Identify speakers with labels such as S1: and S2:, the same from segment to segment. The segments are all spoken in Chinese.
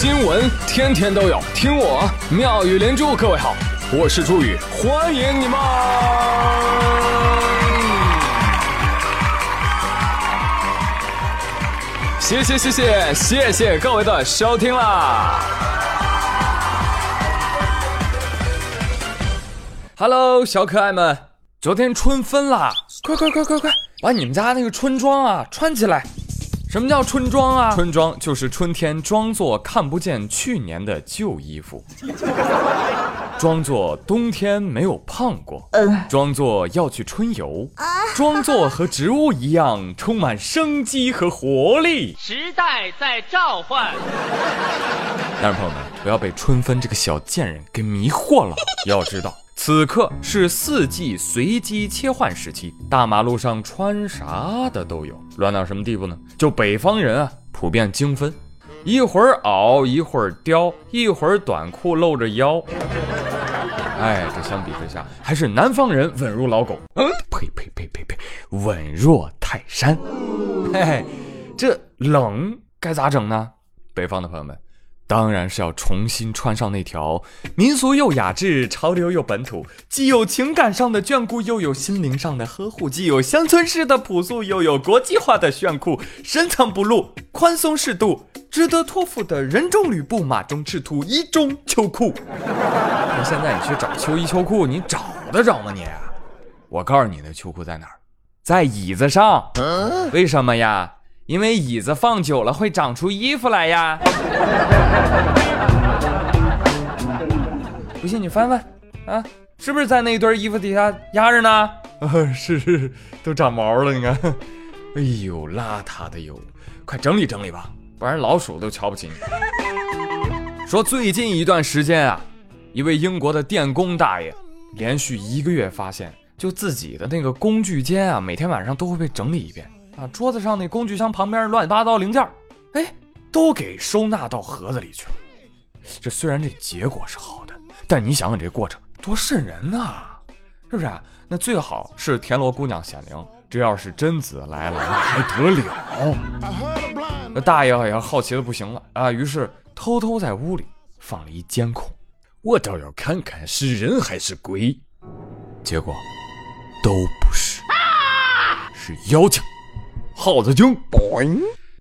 S1: 新闻天天都有，听我妙语连珠。各位好，我是朱宇，欢迎你们！谢谢谢谢谢谢各位的收听啦！Hello，小可爱们，昨天春分啦，快快快快快，把你们家那个春装啊穿起来！什么叫春装啊？春装就是春天装作看不见去年的旧衣服，装作冬天没有胖过，装作要去春游，装作和植物一样充满生机和活力。
S2: 时代在召唤，
S1: 但是朋友们，不要被春分这个小贱人给迷惑了。要知道。此刻是四季随机切换时期，大马路上穿啥的都有，乱到什么地步呢？就北方人啊，普遍精分，一会儿袄，一会儿貂，一会儿短裤露着腰。哎，这相比之下，还是南方人稳如老狗。嗯，呸呸呸呸呸，稳若泰山。嘿嘿，这冷该咋整呢？北方的朋友们。当然是要重新穿上那条民俗又雅致、潮流又本土，既有情感上的眷顾，又有心灵上的呵护；既有乡村式的朴素，又有国际化的炫酷，深藏不露，宽松适度，值得托付的人中吕布，马中赤兔，衣中秋裤。那现在你去找秋衣秋裤，你找得着吗？你？我告诉你，那秋裤在哪儿？在椅子上。为什么呀？因为椅子放久了会长出衣服来呀！不信你翻翻啊，是不是在那一堆衣服底下压着呢？啊，是是，都长毛了，你看。哎呦，邋遢的哟，快整理整理吧，不然老鼠都瞧不起你。说最近一段时间啊，一位英国的电工大爷，连续一个月发现，就自己的那个工具间啊，每天晚上都会被整理一遍。啊，桌子上那工具箱旁边乱七八糟零件，哎，都给收纳到盒子里去了。这虽然这结果是好的，但你想想这过程多瘆人呐，是不是？那最好是田螺姑娘显灵，这要是贞子来了，那还得了？那大爷也好奇的不行了啊，于是偷偷在屋里放了一监控，我倒要看看是人还是鬼。结果都不是，是妖精。耗子精，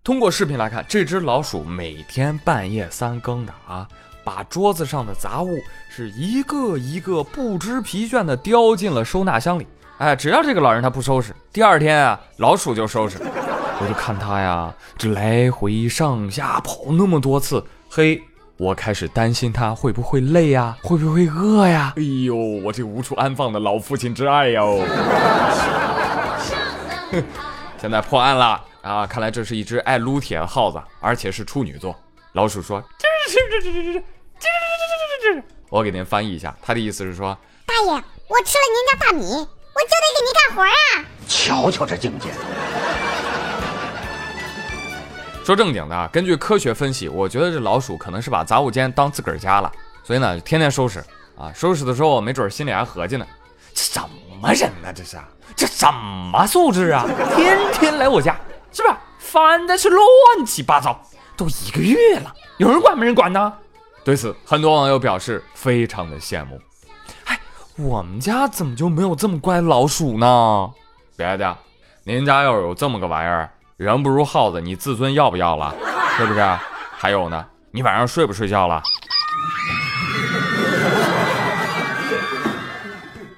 S1: 通过视频来看，这只老鼠每天半夜三更的啊，把桌子上的杂物是一个一个不知疲倦的叼进了收纳箱里。哎，只要这个老人他不收拾，第二天啊，老鼠就收拾。我就看他呀，这来回上下跑那么多次，嘿，我开始担心他会不会累呀，会不会饿呀？哎呦，我这无处安放的老父亲之爱哟！现在破案了啊！看来这是一只爱撸铁的耗子，而且是处女座。老鼠说：“吱吱吱吱吱吱吱吱吱吱吱。”我给您翻译一下，他的意思是说：“
S3: 大爷，我吃了您家大米，我就得给您干活啊！”
S2: 瞧瞧这境界。
S1: 说正经的啊，根据科学分析，我觉得这老鼠可能是把杂物间当自个儿家了，所以呢，天天收拾啊。收拾的时候，没准心里还合计呢：什么人呢？这是。这什么素质啊！天天来我家，是不是？烦的是乱七八糟，都一个月了，有人管没人管呢？对此，很多网友表示非常的羡慕。哎，我们家怎么就没有这么乖的老鼠呢？别的，您家要有这么个玩意儿，人不如耗子，你自尊要不要了？是不是？还有呢，你晚上睡不睡觉了？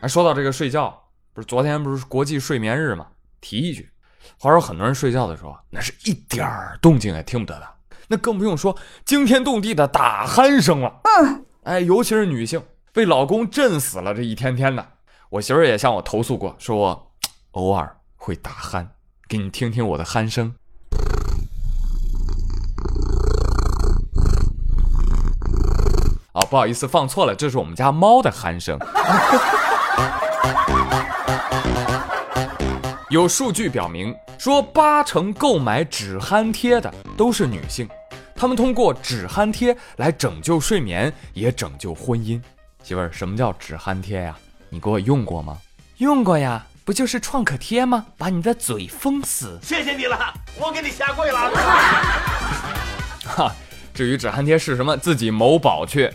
S1: 哎，说到这个睡觉。不是昨天不是国际睡眠日吗？提一句，话说很多人睡觉的时候，那是一点儿动静也听不得的，那更不用说惊天动地的打鼾声了。嗯，哎，尤其是女性被老公震死了这一天天的，我媳妇也向我投诉过，说我偶尔会打鼾，给你听听我的鼾声。哦，不好意思，放错了，这是我们家猫的鼾声。有数据表明，说八成购买止鼾贴的都是女性，她们通过止鼾贴来拯救睡眠，也拯救婚姻。媳妇儿，什么叫止鼾贴呀？你给我用过吗？用过呀，不就是创可贴吗？把你的嘴封死。
S2: 谢谢你了，我给你下跪了。
S1: 哈，至于止鼾贴是什么，自己某宝去。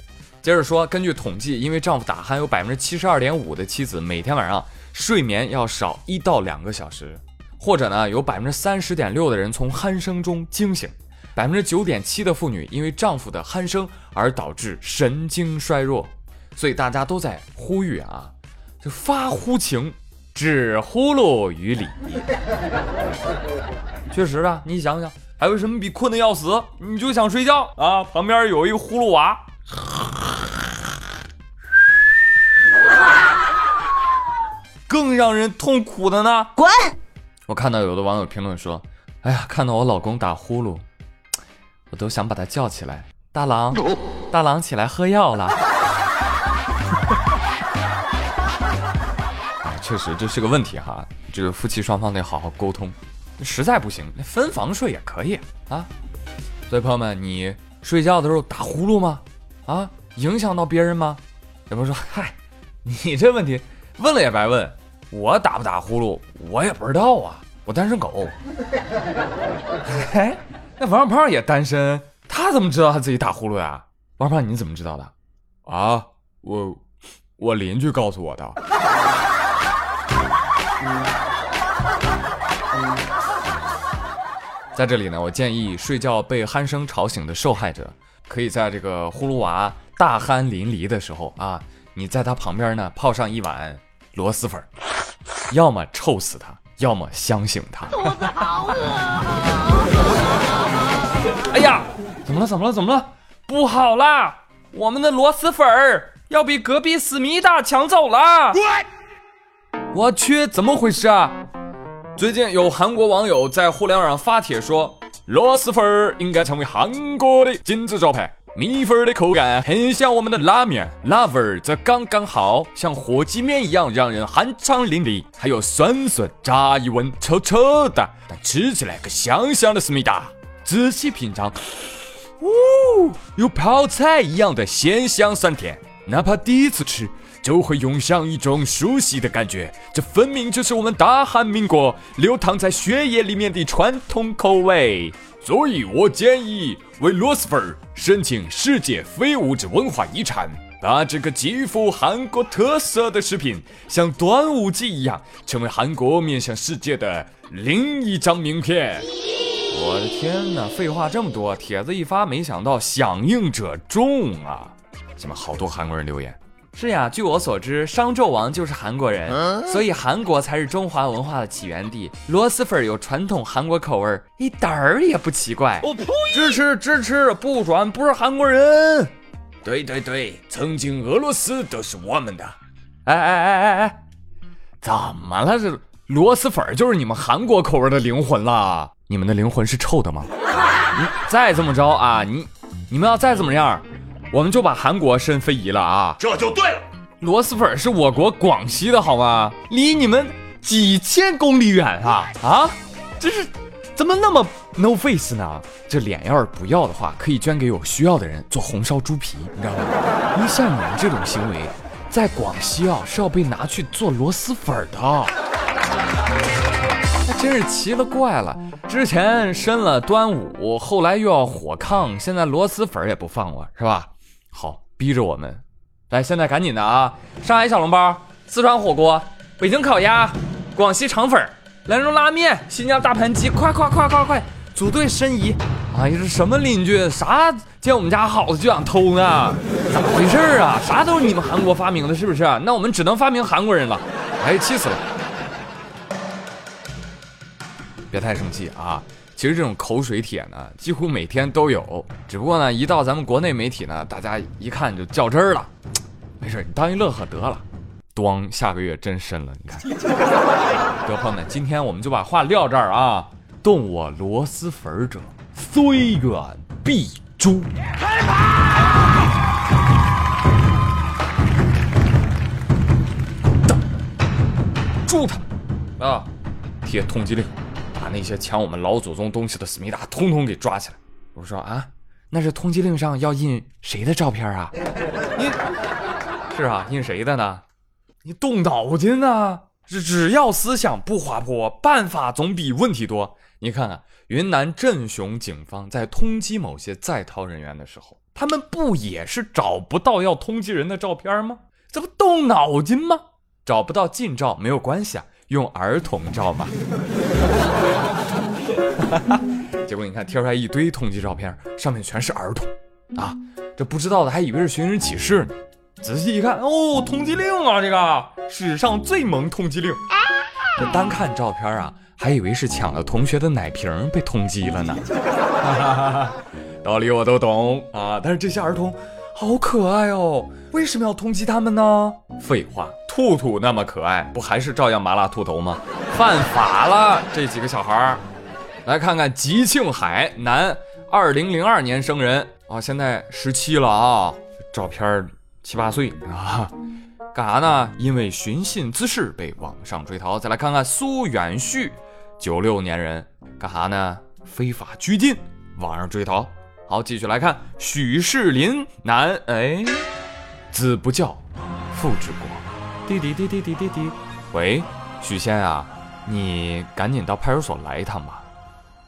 S1: 接着说，根据统计，因为丈夫打鼾，有百分之七十二点五的妻子每天晚上睡眠要少一到两个小时，或者呢，有百分之三十点六的人从鼾声中惊醒，百分之九点七的妇女因为丈夫的鼾声而导致神经衰弱。所以大家都在呼吁啊，就发乎情，止呼噜于理。确实啊，你想想，还有什么比困得要死，你就想睡觉啊？旁边有一个呼噜娃，更让人痛苦的呢。
S3: 滚！
S1: 我看到有的网友评论说：“哎呀，看到我老公打呼噜，我都想把他叫起来，大郎，大郎起来喝药了。”确实这是个问题哈，这个夫妻双方得好好沟通。实在不行，那分房睡也可以啊。所以朋友们，你睡觉的时候打呼噜吗？啊，影响到别人吗？有朋友说：“嗨，你这问题问了也白问。我打不打呼噜，我也不知道啊。我单身狗。哎，那王小胖也单身，他怎么知道他自己打呼噜呀？王小胖你怎么知道的？啊，我我邻居告诉我的。在这里呢，我建议睡觉被鼾声吵醒的受害者，可以在这个呼噜娃大鼾淋漓的时候啊，你在他旁边呢泡上一碗螺蛳粉，要么臭死他，要么香醒他。肚子好饿！哎呀，怎么了？怎么了？怎么了？不好啦！我们的螺蛳粉儿要被隔壁思密达抢走了！我去，怎么回事啊？最近有韩国网友在互联网上发帖说，螺蛳粉儿应该成为韩国的金字招牌。米粉的口感很像我们的拉面，辣味则刚刚好，像火鸡面一样让人酣畅淋漓。还有酸笋，乍一闻臭臭的，但吃起来可香香的思密达。仔细品尝，呜，有泡菜一样的鲜香酸甜，哪怕第一次吃。就会涌上一种熟悉的感觉，这分明就是我们大韩民国流淌在血液里面的传统口味。所以我建议为螺蛳粉申请世界非物质文化遗产，把这个极富韩国特色的食品，像端午节一样，成为韩国面向世界的另一张名片。我的天哪！废话这么多，帖子一发，没想到响应者众啊！下面好多韩国人留言。是呀，据我所知，商纣王就是韩国人，所以韩国才是中华文化的起源地。螺蛳粉有传统韩国口味，一点儿也不奇怪。我呸！支持支持，不转不是韩国人。对对对，曾经俄罗斯都是我们的。哎哎哎哎哎，怎么了？这螺蛳粉就是你们韩国口味的灵魂了？你们的灵魂是臭的吗？你再这么着啊，你你们要再怎么样？我们就把韩国申非遗了啊，
S4: 这就对了。
S1: 螺蛳粉是我国广西的好吗？离你们几千公里远啊啊！这是怎么那么 no face 呢？这脸要是不要的话，可以捐给有需要的人做红烧猪皮，你知道吗？因为像你们这种行为，在广西啊是要被拿去做螺蛳粉的。那真是奇了怪了，之前申了端午，后来又要火炕，现在螺蛳粉也不放过，是吧？好，逼着我们，来，现在赶紧的啊！上海小笼包、四川火锅、北京烤鸭、广西肠粉、兰州拉面、新疆大盘鸡，快快快快快，组队申遗！哎呀，这什么邻居？啥见我们家好的就想偷呢？咋回事啊？啥都是你们韩国发明的，是不是？那我们只能发明韩国人了。哎，气死了！别太生气啊！其实这种口水帖呢，几乎每天都有，只不过呢，一到咱们国内媒体呢，大家一看就较真儿了。没事，你当一乐呵得了。咣，下个月真深了，你看。得朋友们，今天我们就把话撂这儿啊。动我螺蛳粉者，虽远必诛。开跑！诛他！啊，贴通缉令。把那些抢我们老祖宗东西的思密达通通给抓起来！我说啊，那是通缉令上要印谁的照片啊？你是啊，印谁的呢？你动脑筋呢只只要思想不滑坡，办法总比问题多。你看看云南镇雄警方在通缉某些在逃人员的时候，他们不也是找不到要通缉人的照片吗？这不动脑筋吗？找不到近照没有关系啊，用儿童照嘛。结果你看贴出来一堆通缉照片，上面全是儿童啊！这不知道的还以为是寻人启事呢。仔细一看，哦，通缉令啊，这个史上最萌通缉令。这单看照片啊，还以为是抢了同学的奶瓶被通缉了呢。道理我都懂啊，但是这些儿童好可爱哦，为什么要通缉他们呢？废话，兔兔那么可爱，不还是照样麻辣兔头吗？犯法了，这几个小孩儿。来看看吉庆海，男，二零零二年生人啊，现在十七了啊，照片七八岁啊，干啥呢？因为寻衅滋事被网上追逃。再来看看苏远旭，九六年人，干啥呢？非法拘禁，网上追逃。好，继续来看许世林，男，哎，子不教，父之过。滴滴滴滴滴滴滴，喂，许仙啊，你赶紧到派出所来一趟吧。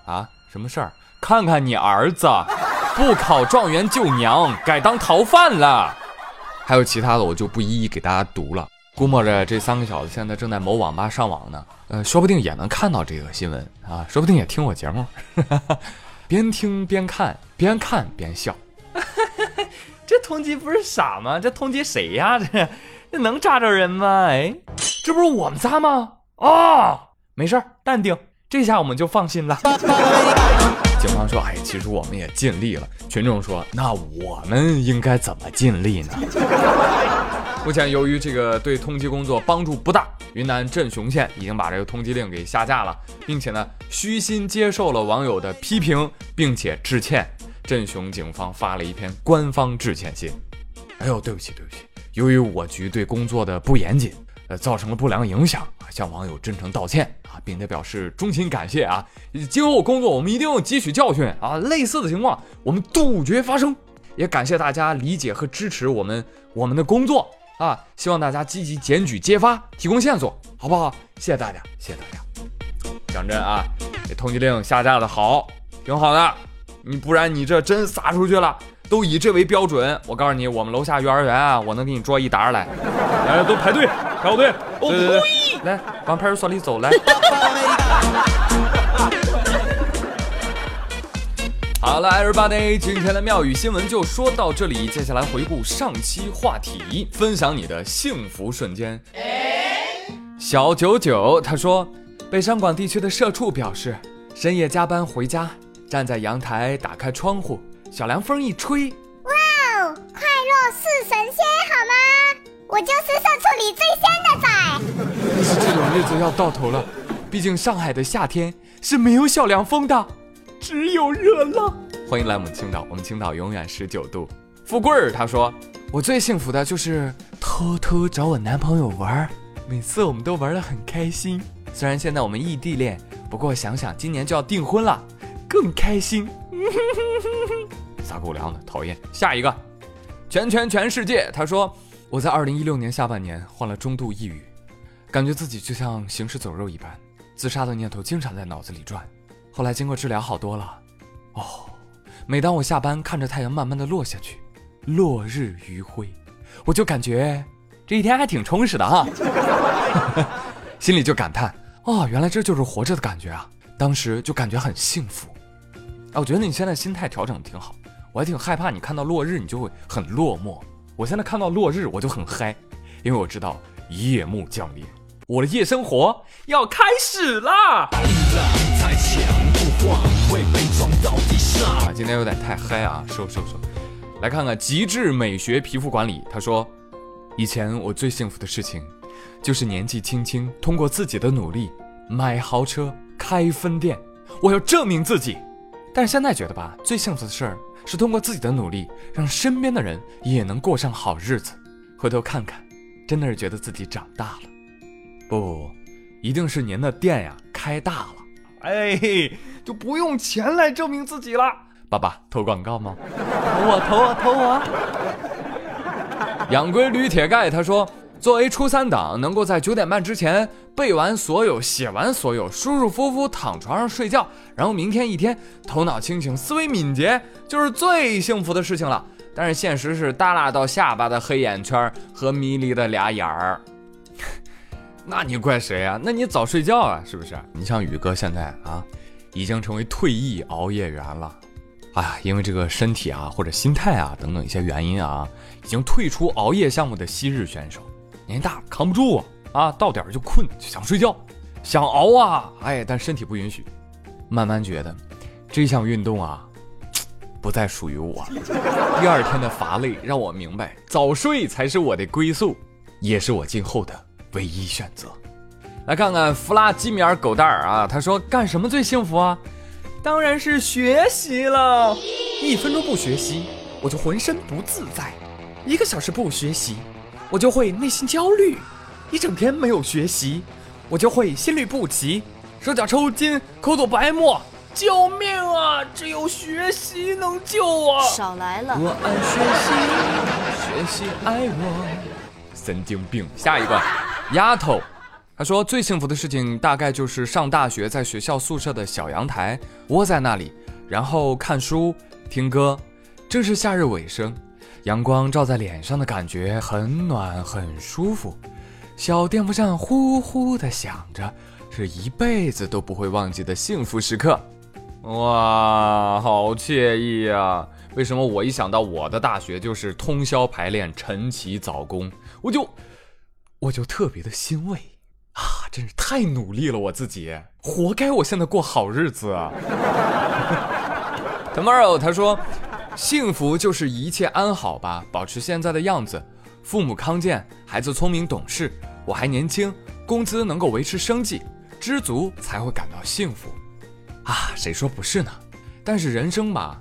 S1: 啊，什么事儿？看看你儿子，不考状元救娘，改当逃犯了。还有其他的，我就不一一给大家读了。估摸着这三个小子现在正在某网吧上网呢，呃，说不定也能看到这个新闻啊，说不定也听我节目，边听边看，边看边笑。这通缉不是傻吗？这通缉谁呀？这这能抓着人吗？哎，这不是我们仨吗？啊，没事儿，淡定。这下我们就放心了。警方说：“哎，其实我们也尽力了。”群众说：“那我们应该怎么尽力呢？”目前由于这个对通缉工作帮助不大，云南镇雄县已经把这个通缉令给下架了，并且呢虚心接受了网友的批评，并且致歉。镇雄警方发了一篇官方致歉信。哎呦，对不起，对不起，由于我局对工作的不严谨。呃，造成了不良影响，向网友真诚道歉啊，并且表示衷心感谢啊！今后工作我们一定要汲取教训啊，类似的情况我们杜绝发生。也感谢大家理解和支持我们我们的工作啊，希望大家积极检举揭发，提供线索，好不好？谢谢大家，谢谢大家。讲真啊，这通缉令下架的好，挺好的，你不然你这真撒出去了。都以这为标准，我告诉你，我们楼下幼儿园啊，我能给你捉一沓来。来，都排队，排好队。哦，可以。来，往派出所里走来。好了，everybody，今天的妙语新闻就说到这里。接下来回顾上期话题，分享你的幸福瞬间。小九九他说，北上广地区的社畜表示，深夜加班回家，站在阳台打开窗户。小凉风一吹，
S3: 哇哦，快乐似神仙，好吗？我就是社畜里最仙的仔。
S1: 但是这种日子要到头了，毕竟上海的夏天是没有小凉风的，只有热浪。欢迎来我们青岛，我们青岛永远十九度。富贵儿他说，我最幸福的就是偷偷找我男朋友玩，每次我们都玩得很开心。虽然现在我们异地恋，不过想想今年就要订婚了，更开心。撒狗粮的，讨厌。下一个，全全全世界。他说，我在二零一六年下半年患了中度抑郁，感觉自己就像行尸走肉一般，自杀的念头经常在脑子里转。后来经过治疗好多了。哦，每当我下班看着太阳慢慢的落下去，落日余晖，我就感觉这一天还挺充实的哈，心里就感叹，哦，原来这就是活着的感觉啊！当时就感觉很幸福。哎，我觉得你现在心态调整的挺好。我还挺害怕，你看到落日，你就会很落寞。我现在看到落日，我就很嗨，因为我知道夜幕降临，我的夜生活要开始啦！啊，今天有点太嗨啊，收收收！来看看极致美学皮肤管理，他说，以前我最幸福的事情，就是年纪轻轻通过自己的努力买豪车、开分店，我要证明自己。但是现在觉得吧，最幸福的事儿。是通过自己的努力，让身边的人也能过上好日子。回头看看，真的是觉得自己长大了。不，一定是您的店呀开大了，哎，就不用钱来证明自己了。爸爸投广告吗？投我，投我，投我。养龟驴铁盖他说，作为初三党，能够在九点半之前背完所有，写完所有，舒舒服服躺床上睡觉，然后明天一天头脑清醒，思维敏捷，就是最幸福的事情了。但是现实是耷拉到下巴的黑眼圈和迷离的俩眼儿。那你怪谁啊？那你早睡觉啊，是不是？你像宇哥现在啊，已经成为退役熬夜员了。哎，因为这个身体啊或者心态啊等等一些原因啊，已经退出熬夜项目的昔日选手。年纪大扛不住啊，啊，到点儿就困，就想睡觉，想熬啊，哎，但身体不允许。慢慢觉得，这项运动啊，不再属于我。第二天的乏累让我明白，早睡才是我的归宿，也是我今后的唯一选择。来看看弗拉基米尔狗蛋儿啊，他说干什么最幸福啊？当然是学习了。一分钟不学习，我就浑身不自在；一个小时不学习，我就会内心焦虑；一整天没有学习，我就会心律不齐、手脚抽筋、口吐白沫。救命啊！只有学习能救我。
S4: 少来了。
S1: 我爱学习，学习爱我。神经病。下一个，丫头。他说最幸福的事情大概就是上大学，在学校宿舍的小阳台窝在那里，然后看书听歌。正是夏日尾声，阳光照在脸上的感觉很暖很舒服。小电风扇呼呼的响着，是一辈子都不会忘记的幸福时刻。哇，好惬意啊！为什么我一想到我的大学就是通宵排练、晨起早工，我就我就特别的欣慰。啊，真是太努力了，我自己活该，我现在过好日子啊。Tomorrow，他说，幸福就是一切安好吧，保持现在的样子，父母康健，孩子聪明懂事，我还年轻，工资能够维持生计，知足才会感到幸福。啊，谁说不是呢？但是人生吧，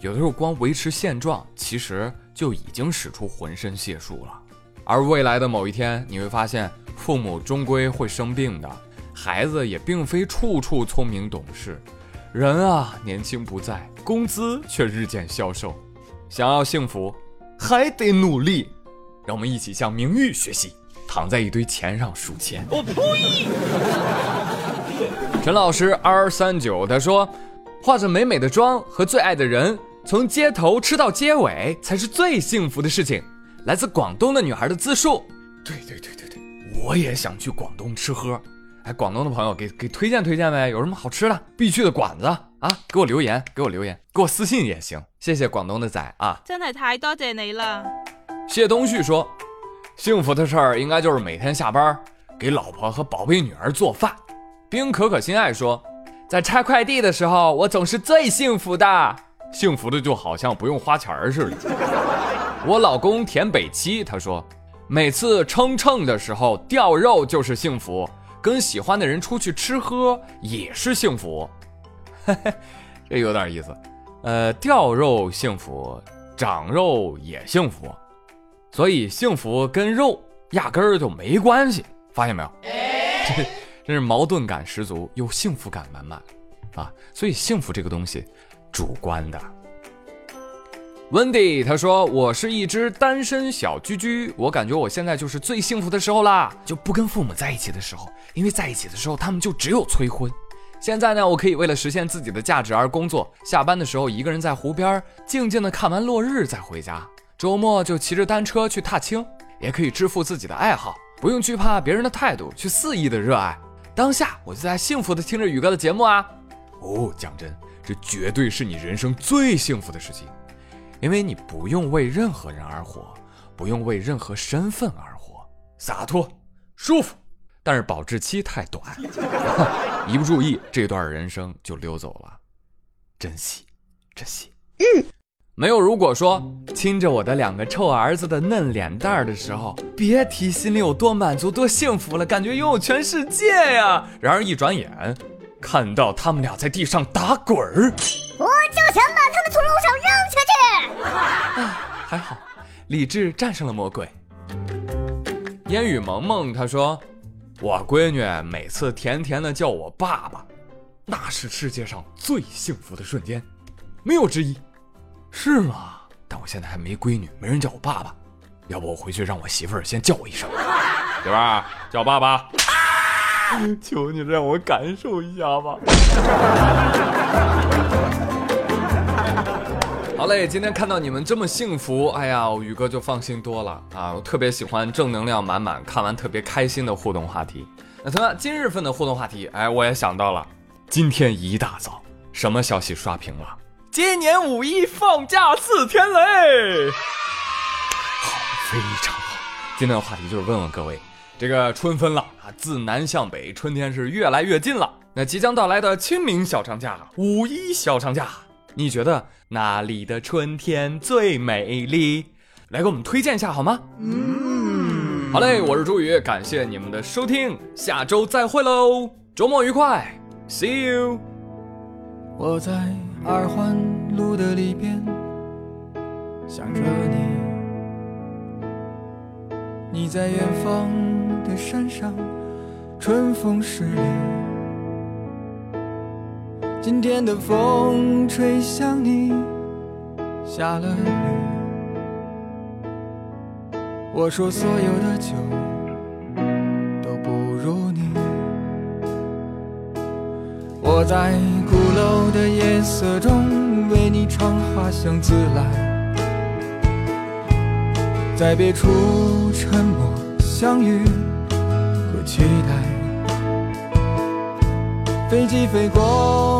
S1: 有的时候光维持现状，其实就已经使出浑身解数了。而未来的某一天，你会发现。父母终归会生病的，孩子也并非处处聪明懂事，人啊年轻不在，工资却日渐消瘦。想要幸福，还得努力。让我们一起向名誉学习，躺在一堆钱上数钱。我呸！陈老师 R 三九他说，化着美美的妆和最爱的人，从街头吃到街尾，才是最幸福的事情。来自广东的女孩的自述。对对对对对。我也想去广东吃喝，哎，广东的朋友给给推荐推荐呗，有什么好吃的必去的馆子啊？给我留言，给我留言，给我私信也行。谢谢广东的仔啊，
S4: 真系太多谢你了。
S1: 谢东旭说，幸福的事儿应该就是每天下班给老婆和宝贝女儿做饭。冰可可心爱说，在拆快递的时候，我总是最幸福的，幸福的就好像不用花钱似的。我老公田北七他说。每次称称的时候掉肉就是幸福，跟喜欢的人出去吃喝也是幸福，嘿嘿 这有点意思。呃，掉肉幸福，长肉也幸福，所以幸福跟肉压根儿就没关系，发现没有？这 真是矛盾感十足，又幸福感满满啊！所以幸福这个东西，主观的。Wendy，他说：“我是一只单身小居居，我感觉我现在就是最幸福的时候啦，就不跟父母在一起的时候，因为在一起的时候他们就只有催婚。现在呢，我可以为了实现自己的价值而工作，下班的时候一个人在湖边静静的看完落日再回家，周末就骑着单车去踏青，也可以支付自己的爱好，不用惧怕别人的态度，去肆意的热爱当下。我就在幸福的听着宇哥的节目啊。哦，讲真，这绝对是你人生最幸福的事情。”因为你不用为任何人而活，不用为任何身份而活，洒脱舒服，但是保质期太短，一不注意，这段人生就溜走了，珍惜，珍惜。嗯，没有。如果说亲着我的两个臭儿子的嫩脸蛋儿的时候，别提心里有多满足、多幸福了，感觉拥有全世界呀。然而一转眼，看到他们俩在地上打滚儿，
S3: 想把他们从楼上扔下去。
S1: 还好，理智战胜了魔鬼。烟雨萌萌她说：“我闺女每次甜甜的叫我爸爸，那是世界上最幸福的瞬间，没有之一。”是吗？但我现在还没闺女，没人叫我爸爸。要不我回去让我媳妇儿先叫我一声，媳妇儿叫爸爸。求你让我感受一下吧。好嘞，今天看到你们这么幸福，哎呀，宇哥就放心多了啊！我特别喜欢正能量满满，看完特别开心的互动话题。那同样，今日份的互动话题，哎，我也想到了，今天一大早，什么消息刷屏了？今年五一放假四天嘞！好，非常好。今天的话题就是问问各位，这个春分了啊，自南向北，春天是越来越近了。那即将到来的清明小长假、五一小长假。你觉得哪里的春天最美丽？来给我们推荐一下好吗？嗯，好嘞，我是朱宇，感谢你们的收听，下周再会喽，周末愉快，See you。
S5: 我在二环路的里边想着你，你在远方的山上，春风十里。今天的风吹向你，下了雨。我说所有的酒都不如你。我在鼓楼的夜色中为你唱花香自来，在别处沉默相遇和期待。飞机飞过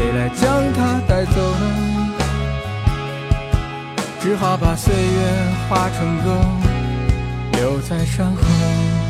S5: 谁来将它带走呢？只好把岁月化成歌，留在山河。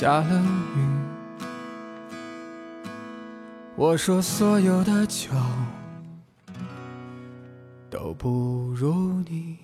S5: 下了雨。我说所有的酒都不如你。